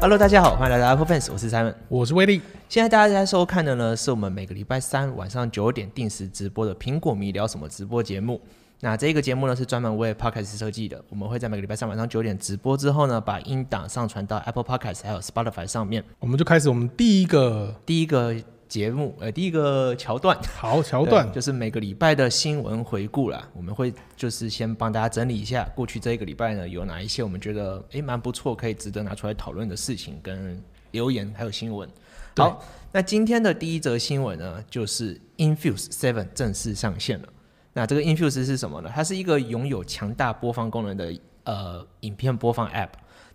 Hello，大家好，欢迎来到 Apple Fans，我是 Simon。我是威力。现在大家在收看的呢，是我们每个礼拜三晚上九点定时直播的苹果迷聊什么直播节目。那这个节目呢是专门为 Podcast 设计的，我们会在每个礼拜三晚上九点直播之后呢，把音档上传到 Apple Podcast 还有 Spotify 上面。我们就开始我们第一个第一个节目，呃，第一个桥段，好桥段就是每个礼拜的新闻回顾啦。我们会就是先帮大家整理一下过去这一个礼拜呢有哪一些我们觉得诶蛮不错，可以值得拿出来讨论的事情跟留言还有新闻。好，那今天的第一则新闻呢，就是 Infuse Seven 正式上线了。那这个 Infuse 是什么呢？它是一个拥有强大播放功能的呃影片播放 App。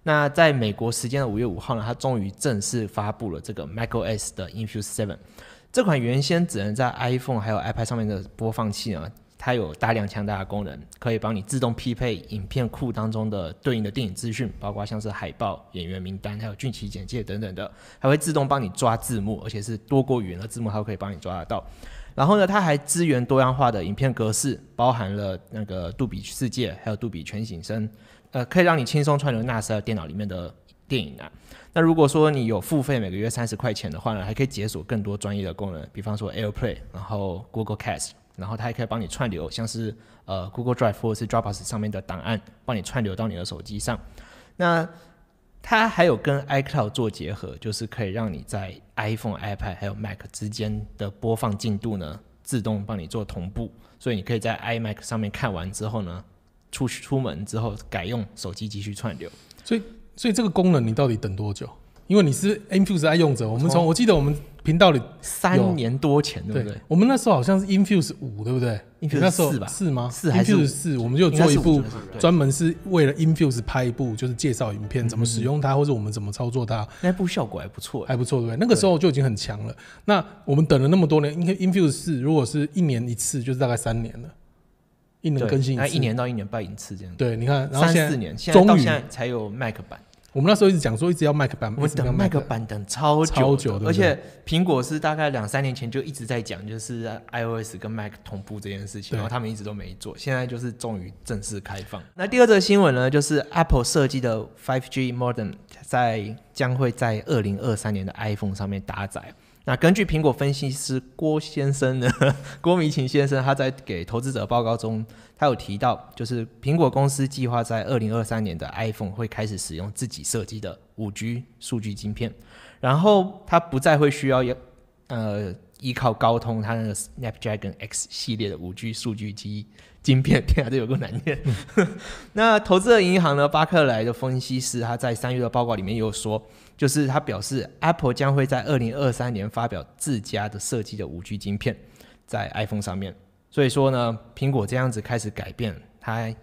那在美国时间的五月五号呢，它终于正式发布了这个 macOS 的 Infuse Seven。这款原先只能在 iPhone 还有 iPad 上面的播放器呢，它有大量强大的功能，可以帮你自动匹配影片库当中的对应的电影资讯，包括像是海报、演员名单，还有剧情简介等等的，还会自动帮你抓字幕，而且是多国语言的字幕，它都可以帮你抓得到。然后呢，它还支援多样化的影片格式，包含了那个杜比世界，还有杜比全景声，呃，可以让你轻松串流 NAS 电脑里面的电影啊。那如果说你有付费每个月三十块钱的话呢，还可以解锁更多专业的功能，比方说 AirPlay，然后 Google Cast，然后它还可以帮你串流，像是呃 Google Drive 或者是 Dropbox 上面的档案，帮你串流到你的手机上。那它还有跟 iCloud 做结合，就是可以让你在 iPhone、iPad 还有 Mac 之间的播放进度呢，自动帮你做同步，所以你可以在 iMac 上面看完之后呢，出出门之后改用手机继续串流。所以所以这个功能你到底等多久？因为你是 Infuse 爱用者，我们从我记得我们频道里三年多前，对不对？我们那时候好像是 Infuse 五，对不对 Infuse 四吧是吗？四还是五 Infuse 四，我们就做一部专门是为了 Infuse 拍一部，就是介绍影片怎么使用它，或者我们怎么操作它，那部效果还不错，还不错，对不对？那个时候就已经很强了。那我们等了那么多年，应该 Infuse 四如果是一年一次，就是大概三年了，一年更新次，那一年到一年半一次这样。对，你看，然后三四年，现在到现在才有 Mac 版，我们那时候一直讲说，一直要 Mac 版，我们等 Mac 版等超久的超久对不对而且苹果是大概两三年前就一直在讲，就是 iOS 跟 Mac 同步这件事情，然后他们一直都没做，现在就是终于正式开放。那第二则新闻呢，就是 Apple 设计的 5G modem 在将会在二零二三年的 iPhone 上面搭载。那根据苹果分析师郭先生呢，郭明琴先生他在给投资者报告中，他有提到，就是苹果公司计划在二零二三年的 iPhone 会开始使用自己设计的五 G 数据晶片，然后它不再会需要呃依靠高通它那个 Snapdragon X 系列的五 G 数据机晶片，天啊，这有个难念。那投资的银行呢，巴克莱的分析师他在三月的报告里面也有说，就是他表示 Apple 将会在二零二三年发表自家的设计的五 G 晶片在 iPhone 上面。所以说呢，苹果这样子开始改变，它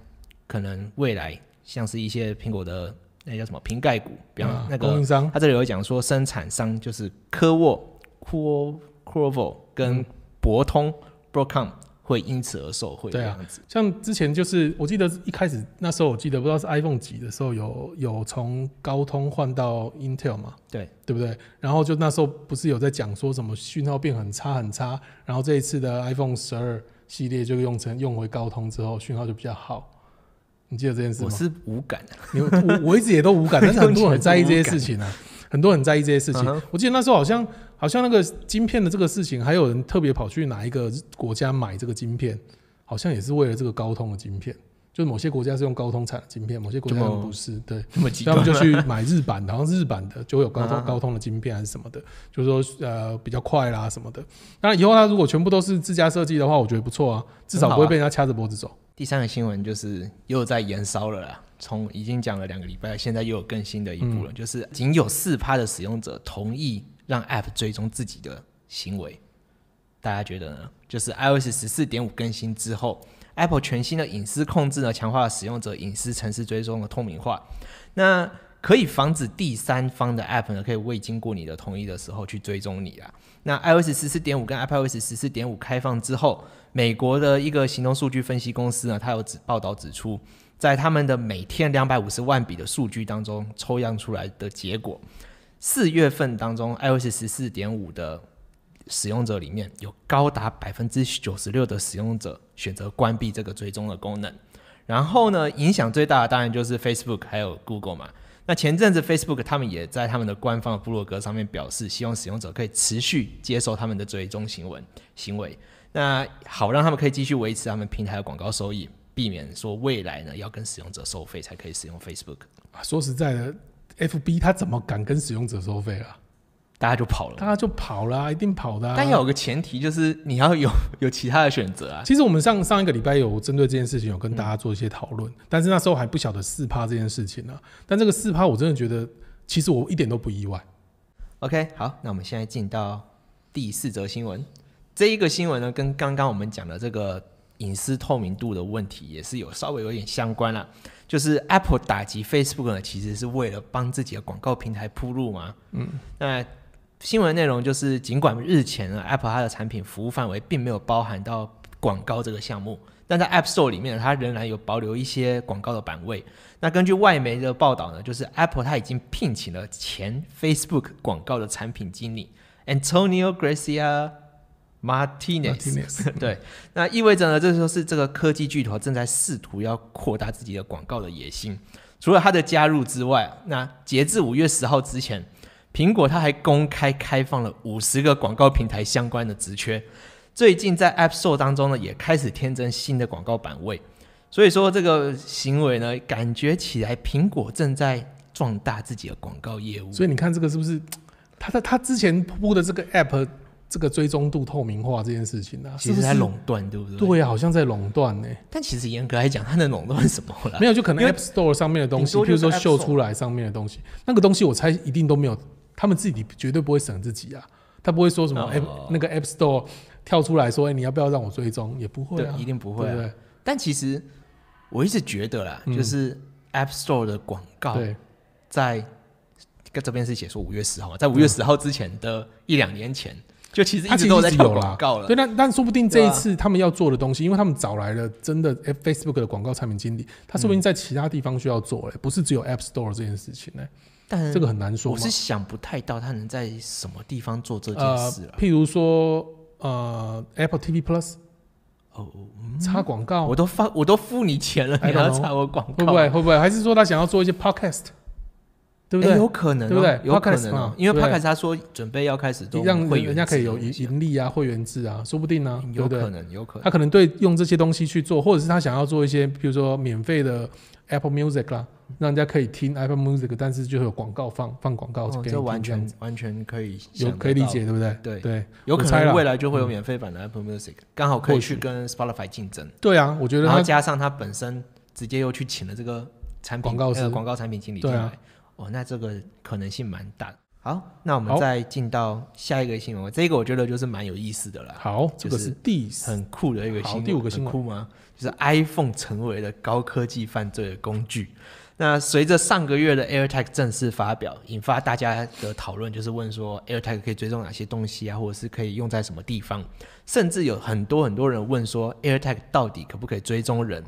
可能未来像是一些苹果的那叫什么瓶盖股，比方啊那个供应商他这里有讲说生产商就是科沃、库 Quovo 跟博通 Broadcom 会因此而受惠这对啊。像之前就是我记得一开始那时候我记得不知道是 iPhone 几的时候有有从高通换到 Intel 嘛，对对不对？然后就那时候不是有在讲说什么讯号变很差很差，然后这一次的 iPhone 十二系列就用成用回高通之后讯号就比较好。你记得这件事吗？我是无感的，你我我一直也都无感，但是很多人很在意这些事情啊，很多人很在意这些事情。我记得那时候好像好像那个晶片的这个事情，还有人特别跑去哪一个国家买这个晶片，好像也是为了这个高通的晶片。就是某些国家是用高通产的晶片，某些国家不是，对，那么就去买日版的，好像是日版的就会有高通、啊高通的晶片还是什么的，就是说呃比较快啦什么的。那以后它如果全部都是自家设计的话，我觉得不错啊，至少不会被人家掐着脖子走。第三个新闻就是又在延烧了啦，从已经讲了两个礼拜，现在又有更新的一步了，嗯就是仅有四趴的使用者同意让 App 追踪自己的行为，大家觉得呢？就是 iOS 十四点五更新之后，Apple 全新的隐私控制呢，强化了使用者隐私城市追踪的透明化，那可以防止第三方的 App 呢，可以未经过你的同意的时候去追踪你啊。那 iOS 十四点五跟 iPadOS 十四点五开放之后，美国的一个行动数据分析公司呢，它有指报道指出，在他们的每天两百五十万笔的数据当中抽样出来的结果，四月份当中 iOS 十四点五的使用者里面有高达百分之九十六的使用者选择关闭这个追踪的功能。然后呢，影响最大的当然就是 Facebook 还有 Google 嘛。那前阵子 Facebook 他们也在他们的官方的部落格上面表示，希望使用者可以持续接受他们的追踪行为行为，那好让他们可以继续维持他们平台的广告收益，避免说未来呢要跟使用者收费才可以使用 Facebook，啊，说实在的，FB 它怎么敢跟使用者收费啊？大家就跑了。大家就跑啦、一定跑的、啊。但要有个前提，就是你要有 有其他的选择啊。其实我们上上一个礼拜有针对这件事情有跟大家做一些讨论，但是那时候还不晓得四趴这件事情呢、但这个四趴我真的觉得，其实我一点都不意外。OK，好，那我们现在进到第四则新闻。这一个新闻呢，跟刚刚我们讲的这个隐私透明度的问题也是有稍微有点相关啦。就是 Apple 打击 Facebook 呢，其实是为了帮自己的广告平台铺路嘛。嗯，那新闻内容就是，尽管日前呢，Apple 它的产品服务范围并没有包含到广告这个项目，但在 App Store 里面，它仍然有保留一些广告的版位。那根据外媒的报道呢，就是 Apple 它已经聘请了前 Facebook 广告的产品经理 Antonio Gracia Martinez。对，那意味着呢，这就是这个科技巨头正在试图要扩大自己的广告的野心。除了他的加入之外，那截至五月十号之前，苹果它还公开开放了五十个广告平台相关的职缺。最近在 App Store 当中呢，也开始添增新的广告版位。所以说这个行为呢，感觉起来苹果正在壮大自己的广告业务。所以你看这个是不是他的他之前铺的这个 app 这个追踪度透明化这件事情呢、啊？其实在垄断，对不对？对呀、好像在垄断呢。但其实严格来讲，它能垄断什么啦？没有，就可能 App Store 上面的东西，顶多就是比如说秀出来上面的东西，那个东西我猜一定都没有，他们自己绝对不会省自己啊，他不会说什么哦 App、那个 App Store 跳出来说，哎、你要不要让我追踪？也不会啊，，对一定不会啊。对？但其实我一直觉得啦，嗯就是 App Store 的广告对，在跟这边是写说五月十号嘛，在五月十号之前的一两年前，就其实一他其都有在有啦广告了。对，但但说不定这一次他们要做的东西，因为他们找来了真的 Facebook 的广告产品经理，他说不定嗯在其他地方需要做、欸，不是只有 App Store 这件事情呢、但这个很难说我是。想不太到他能在什么地方做这件呃事了。，譬如说呃 Apple TV Plus 哦，插广告，我都发，我都付你钱了，你还要插我广告？会不会？会不会？还是说他想要做一些 Podcast，对不对？有可能哦，对不对？有可能哦嘛，因为对不对。Podcast 他说准备要开始做让人家可以有盈盈利啊，会员制啊，说不定呢？有可能，有可能。他可能对用这些东西去做，或者是他想要做一些，比如说免费的 Apple Music 啦，让人家可以听 Apple Music，但是就会有广告放放广告这完全完全可以有可以理解，对不对？对对有可能未来就会有免费版的 Apple Music，刚好可以去跟 Spotify 竞争，对啊，我觉得然后加上他本身直接又去请了这个产品广告广告产品经理进来，哦，那这个可能性蛮大的。好，那我们再进到下一个新闻，这个我觉得就是蛮有意思的啦，好，这个是是第很酷的一个新闻。第五个新闻很酷吗？就是 iPhone 成为了高科技犯罪的工具。那随着上个月的 AirTag 正式发表，引发大家的讨论，就是问说 AirTag 可以追踪哪些东西啊，或者是可以用在什么地方？甚至有很多很多人问说 AirTag 到底可不可以追踪人？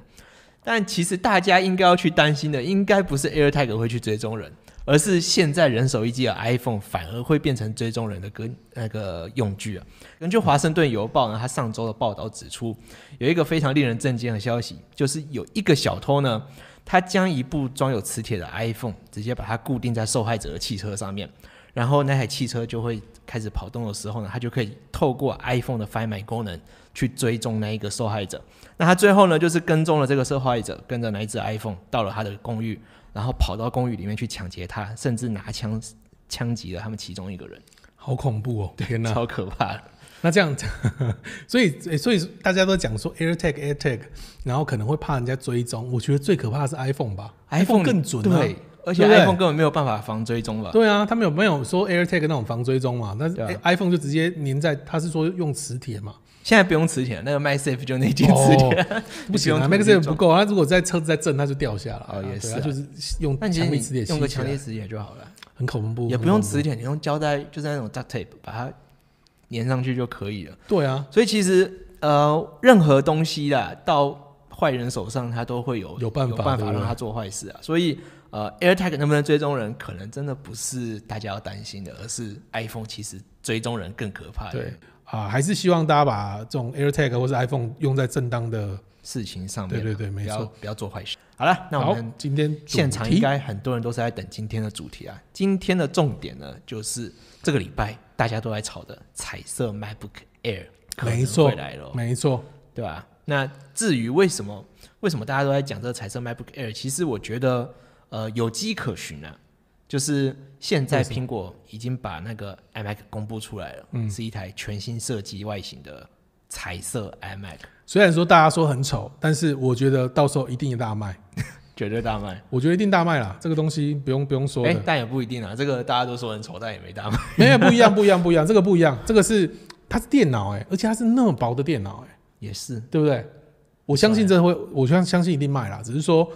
但其实大家应该要去担心的，应该不是 AirTag 会去追踪人，而是现在人手一机的 iPhone 反而会变成追踪人的跟那个用具啊。根据《华盛顿邮报》呢，它上周的报道指出，有一个非常令人震惊的消息，就是有一个小偷呢，他将一部装有磁铁的 iPhone 直接把它固定在受害者的汽车上面，然后那台汽车就会开始跑动的时候呢，它就可以透过 iPhone 的 Find My 功能去追踪那一个受害者。那他最后呢，就是跟踪了这个受害者，跟着那一只 iPhone 到了他的公寓，然后跑到公寓里面去抢劫他，甚至拿枪枪击了他们其中一个人，好恐怖哦！天哪，超可怕的。那这样，所以诶所以大家都讲说 AirTag AirTag，然后可能会怕人家追踪。我觉得最可怕的是 iPhone 吧 iPhone 更准啊。对，而且 iPhone 根本没有办法防追踪吧？对啊，他们有没有说 AirTag 那种防追踪嘛？但是、啊诶 iPhone 就直接粘在，他是说用磁铁嘛？现在不用磁铁，那个 MySafe 就那件磁铁，不行啊，MagSafe 不够，它如果在车子在震，它就掉下来了。哦也是啊就是用磁铁用个强力磁铁就好了，很恐怖，也不用磁铁，你用胶带，就是那种 duct tape 把它粘上去就可以了。对啊，所以其实呃，任何东西啦，到坏人手上，他都会有有办法让他做坏事啊。所以呃，AirTag 能不能追踪人，可能真的不是大家要担心的，而是 iPhone 其实追踪人更可怕。对，啊，还是希望大家把这种 AirTag 或是 iPhone 用在正当的事情上面啊，对对对没错不要做坏事。好了，那我们，今天现场应该很多人都是在等今天的主题啊。今天的重点呢，就是这个礼拜大家都在吵的彩色 MacBook Air 可能没错会来了哦，没错，对吧？那至于为什么为什么大家都在讲这个彩色 MacBook Air，其实我觉得呃有迹可循啊。就是现在苹果已经把那个 iMac 公布出来了，嗯是一台全新设计外形的彩色 iMac，虽然说大家说很丑，但是我觉得到时候一定大卖，绝对大卖。我觉得一定大卖啦。这个东西不用不用说哎、的，但也不一定啊，这个大家都说很丑，但也没大卖。没有不一样，不一样，不一样，这个不一样，这个是它是电脑哎、而且它是那么薄的电脑哎、也是，对不对？我相信这会，我相相信一定卖啦，只是说，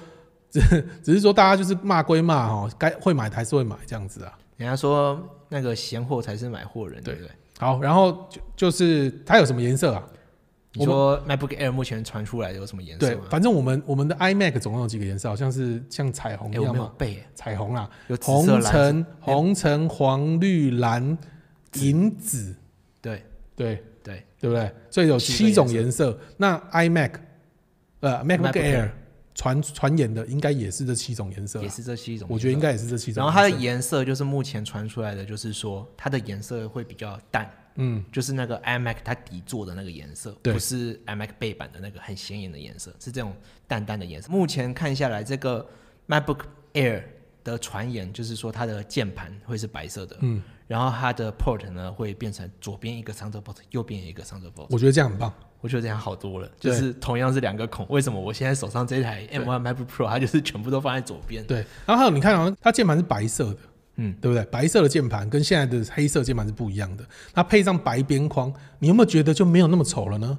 只 只是说大家就是骂归骂哦，该会买的还是会买这样子啊。人家说那个闲货才是买货人，对。对不对？好，然后就就是它有什么颜色啊？你说 MacBook Air 目前传出来有什么颜色吗？，对反正我们我们的 iMac 总共有几个颜色，好像是像彩虹一样嘛，没有背。耶，彩虹啦，有红橙、红橙、黄绿蓝、银紫，对。对。对，对不对？所以有七种颜色。那 iMac 呃 MacBook Air 传传言的应该也是这七种颜色，也是这七种。我觉得应。该也是这七种。然后它的颜色就是目前传出来的，就是说它的颜色会比较淡，嗯，就是那个 iMac 它底座的那个颜色，对不是 iMac 背板的那个很显眼的颜色，是这种淡淡的颜色。目前看下来，这个 MacBook Air 的传言就是说它的键盘会是白色的，嗯，然后它的 port 呢会变成左边一个 Thunderbolt，右边一个 Thunderbolt。我觉得这样很棒。我觉得这样好多了，就是同样是两个孔，为什么我现在手上这台 M1 MacBook Pro 它就是全部都放在左边？对，然后还有你看啊，它键盘是白色的，嗯，对不对？白色的键盘跟现在的黑色键盘是不一样的，它配上白边框，你有没有觉得就没有那么丑了呢？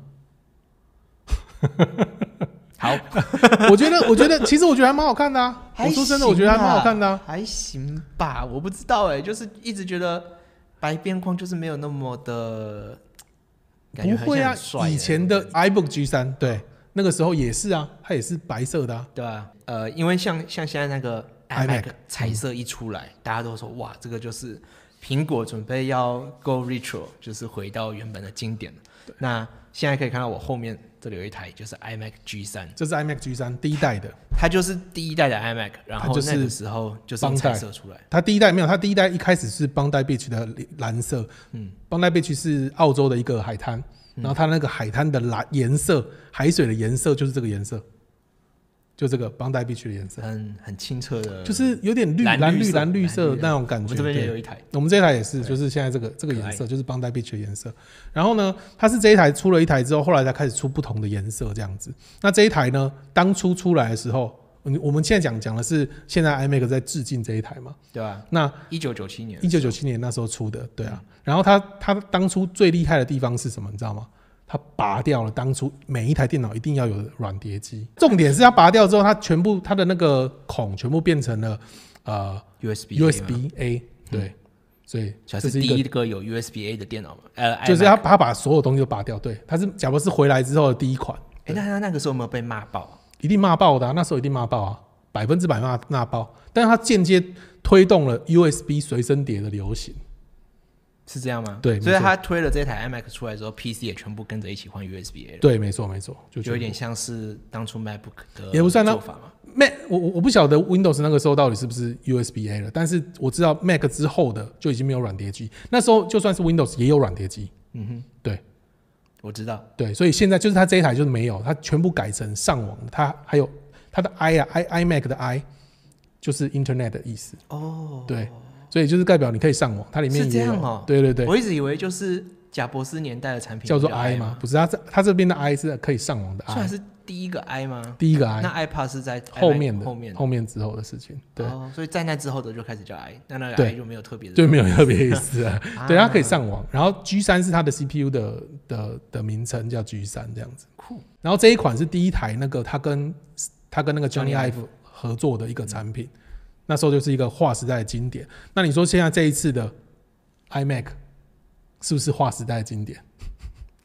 好，我觉得，我觉得，其实我觉得还蛮好看的啊。我说真的，我觉得还蛮好看的啊。还行吧，我不知道哎、就是一直觉得白边框就是没有那么的，不会啊以前的 iBook G 三，对，那个时候也是啊，它也是白色的啊。对吧、呃，因为像像现在那个 iMac 彩色一出来，大家都说哇，这个就是苹果准备要 go retro，就是回到原本的经典了。那现在可以看到我后面这里有一台就是 iMac G 三，这是 iMac G 三第一代的，它就是第一代的 iMac，然后就是那个时候就是彩色出来。它第一代没有，它第一代一开始是邦代 Beach 的蓝色，嗯，邦代 Beach 是澳洲的一个海滩，然后它那个海滩的蓝颜色，海水的颜色就是这个颜色，就这个邦代 Beach 的颜色，很很清澈的，就是有点绿蓝绿蓝绿色那种感觉。我们这边也对有一台，我们这一台也是，就是现在这个这个颜色，就是邦代 Beach 的颜色。然后呢，它是这一台出了一台之后，后来才开始出不同的颜色这样子。那这一台呢，当初出来的时候，嗯我们现在讲讲的是现在 iMac 在致敬这一台嘛。对吧？那一九九七年，一九九七年那时候出的，对啊。然后它它当初最厉害的地方是什么？你知道吗？它拔掉了当初每一台电脑一定要有的软碟机，重点是它拔掉之后，它全部它的那个孔全部变成了呃 USB USB A，对，所以这是第一个有 USB A 的电脑嘛？呃，就是他他把所有东西都拔掉，对，他是假博是回来之后的第一款，哎，那他那个时候有没有被骂爆啊？一定骂爆的啊、那时候一定骂爆啊，百分之百骂骂爆。但是他间接推动了 USB 随身碟的流行，是这样吗？对所以他推了这台 iMac 出来之后，PC 也全部跟着一起换 USB A 了，对，没错没错，就就有点像是当初 MacBook 的也不算那做法嘛。Mac 我我我不晓得 Windows 那个时候到底是不是 USB A 了，但是我知道 Mac 之后的就已经没有软碟机，那时候就算是 Windows 也有软碟机，嗯哼，对。我知道。对，所以现在就是它这一台就是没有，它全部改成上网的，它还有它的 i 啊 i iMac 的 i 就是 Internet 的意思。哦，对，所以就是代表你可以上网，它里面是这样哦。对对对，我一直以为就是贾博士年代的产品叫做 i 嘛嘛，，不是它这它这边的 i 是可以上网的 i，是第一个 i 吗？第一个 i 那 iPad 是在后面的后面的。后面之后的事情，对，哦，所以在那之后的就开始叫 i，那那个 i 就没有特别的，就没有特别意思啊。啊 对，它可以上网，然后 G 三是它的 CPU 的的的名称叫 G 三这样子。酷。然后这一款是第一台那个它跟它跟那个 Johnny Johnny Ive 合作的一个产品，那时候就是一个划时代的经典。那你说现在这一次的 iMac 是不是划时代的经典？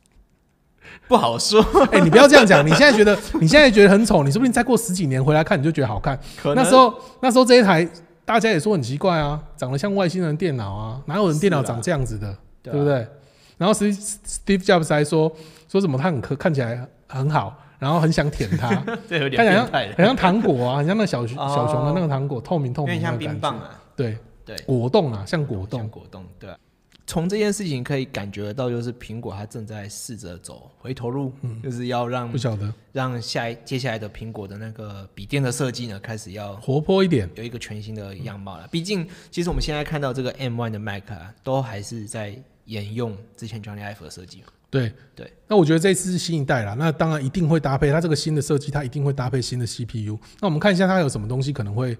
不好说，哎、你不要这样讲，你现在觉得你现在觉得很丑，你说不定再过十几年回来看你就觉得好看。可能那时候那时候这一台大家也说很奇怪啊，长得像外星人电脑啊，哪有人电脑长这样子的，对不对？然后 Steve Steve Jobs 还说说什么他很可看起来很好，然然后很想舔它，这有点很像糖果啊，很像那小小熊的那个糖果，透明透有点像明那个感觉。冰棒啊，对，对，果冻啊，像果像冻。果冻，对啊。从这件事情可以感觉得到，就是苹果它正在试着走回头路，就是要让不晓得让下一接下来的苹果的那个笔电的设计呢，开始要活泼一点，有一个全新的样貌了。毕竟，其实我们现在看到这个 M1 的 Mac 啊，都还是在沿用之前 Johnny Ive 的设计嘛。对对。那我觉得这次是新一代啦，那当然一定会搭配它这个新的设计，它一定会搭配新的 CPU。那我们看一下它有什么东西可能会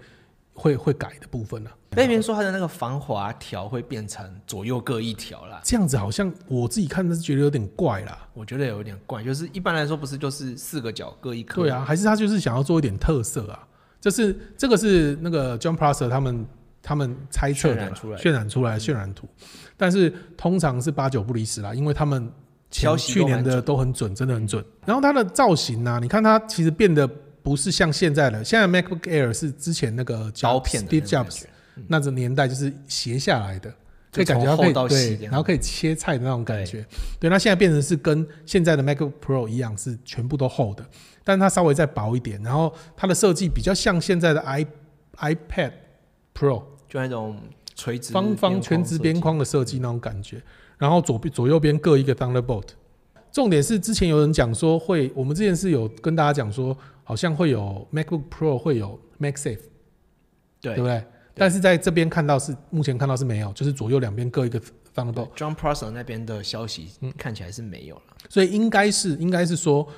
会会改的部分呢、那边说它的那个防滑条会变成左右各一条啦，这样子好像我自己看的是觉得有点怪啦。我觉得有点怪。就是一般来说不是就是四个角各一颗？对啊，还是他就是想要做一点特色啊。这是这个是那个 John Prosser 他们他们猜测的渲染出来渲染出来渲染图，但是通常是八九不离十啦，因为他们前消息去年的都很准，真的很准。然后它的造型呢、你看它其实变得不是像现在的，现在 MacBook Air 是之前那个刀 Jobs- 片的 Steve Jobs 那个年代就是斜下来的，可就以感觉到可以对然后可以切菜的那种感觉。对，那现在变成是跟现在的 MacBook Pro 一样，是全部都厚的，但它稍微再薄一点，然后它的设计比较像现在的 i iPad Pro 就那种垂直方方全直边框的设计那种感觉，然后左边左右边各一个 Thunderbolt。重点是之前有人讲说会，我们之前是有跟大家讲说，好像会有 MacBook Pro 会有 MacSafe，对对不对？但是在这边看到是目前看到是没有，就是左右两边各一个 Thunderbolt，John Prosser 那边的消息嗯看起来是没有了。所以应该是应该是说，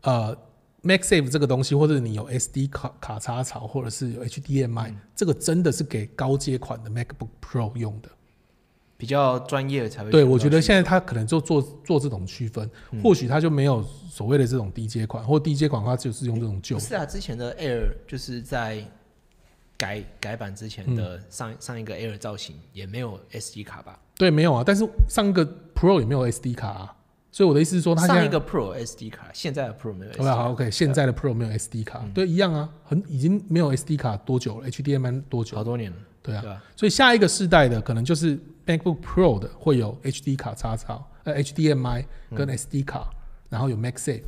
呃 MacSafe 这个东西，或者你有 SD 卡卡插槽，或者是有 HDMI，、这个真的是给高阶款的 MacBook Pro 用的。比较专业才会对，我觉得去现在他可能就做做这种区分，或许他就没有所谓的这种低阶款，或低阶款的话就是用这种旧不。是啊，之前的 Air 就是在改改版之前的嗯上、上一个 Air 造型也没有 SD 卡吧？对，没有啊，但是上一个 Pro 也没有 SD 卡啊，所以我的意思是说，它上一个 Pro SD 卡，现在的 Pro 没有吧，卡。好 OK，现在的 Pro 没有 SD 卡，对，一样啊，很已经没有 SD 卡多久了？HDMI 多久？好多年了，对啊？所以下一个世代的可能就是 MacBook Pro 的会有 HD 卡插槽，呃 HDMI 跟 SD 卡，然后有 MacSafe，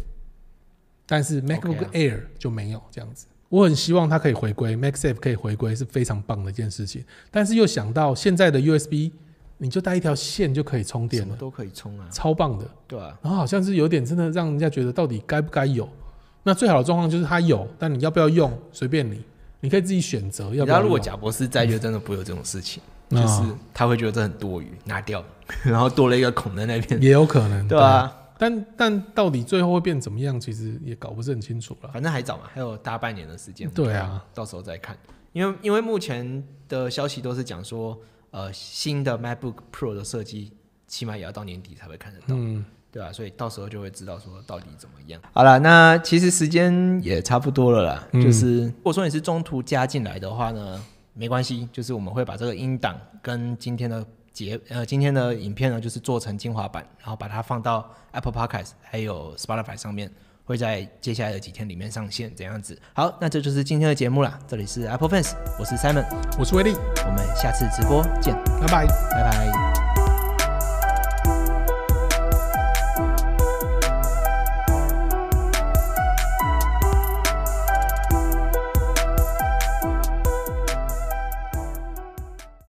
但是 MacBook 啊 Air 就没有这样子。我很希望它可以回归，MacSafe 可以回归是非常棒的一件事情。但是又想到现在的 USB，你就带一条线就可以充电了，什么都可以充啊，超棒的。对啊、然后好像是有点真的让人家觉得到底该不该有。那最好的状况就是它有，但你要不要用随便你，你可以自己选择要不要如果贾博士在，就真的不会有这种事情，啊就是他会觉得这很多余，拿掉，然后多了一个孔在那边，也有可能，对啊，但但到底最后会变怎么样，其实也搞不是很清楚了。反正还早嘛，还有大半年的时间。对啊，到时候再看。因为因为目前的消息都是讲说，呃，新的 MacBook Pro 的设计起码也要到年底才会看得到，嗯，对吧、所以到时候就会知道说到底怎么样。好了，那其实时间也差不多了啦。嗯就是如果说你是中途加进来的话呢，没关系，就是我们会把这个音档跟今天的节呃今天的影片呢，就是做成精华版，然后把它放到 Apple Podcast 还有 Spotify 上面。会在接下来的几天里面上线，这样子。好，那这就是今天的节目啦。这里是 Apple Fans，我是 Simon，我是威利，我们下次直播见，拜拜。拜拜。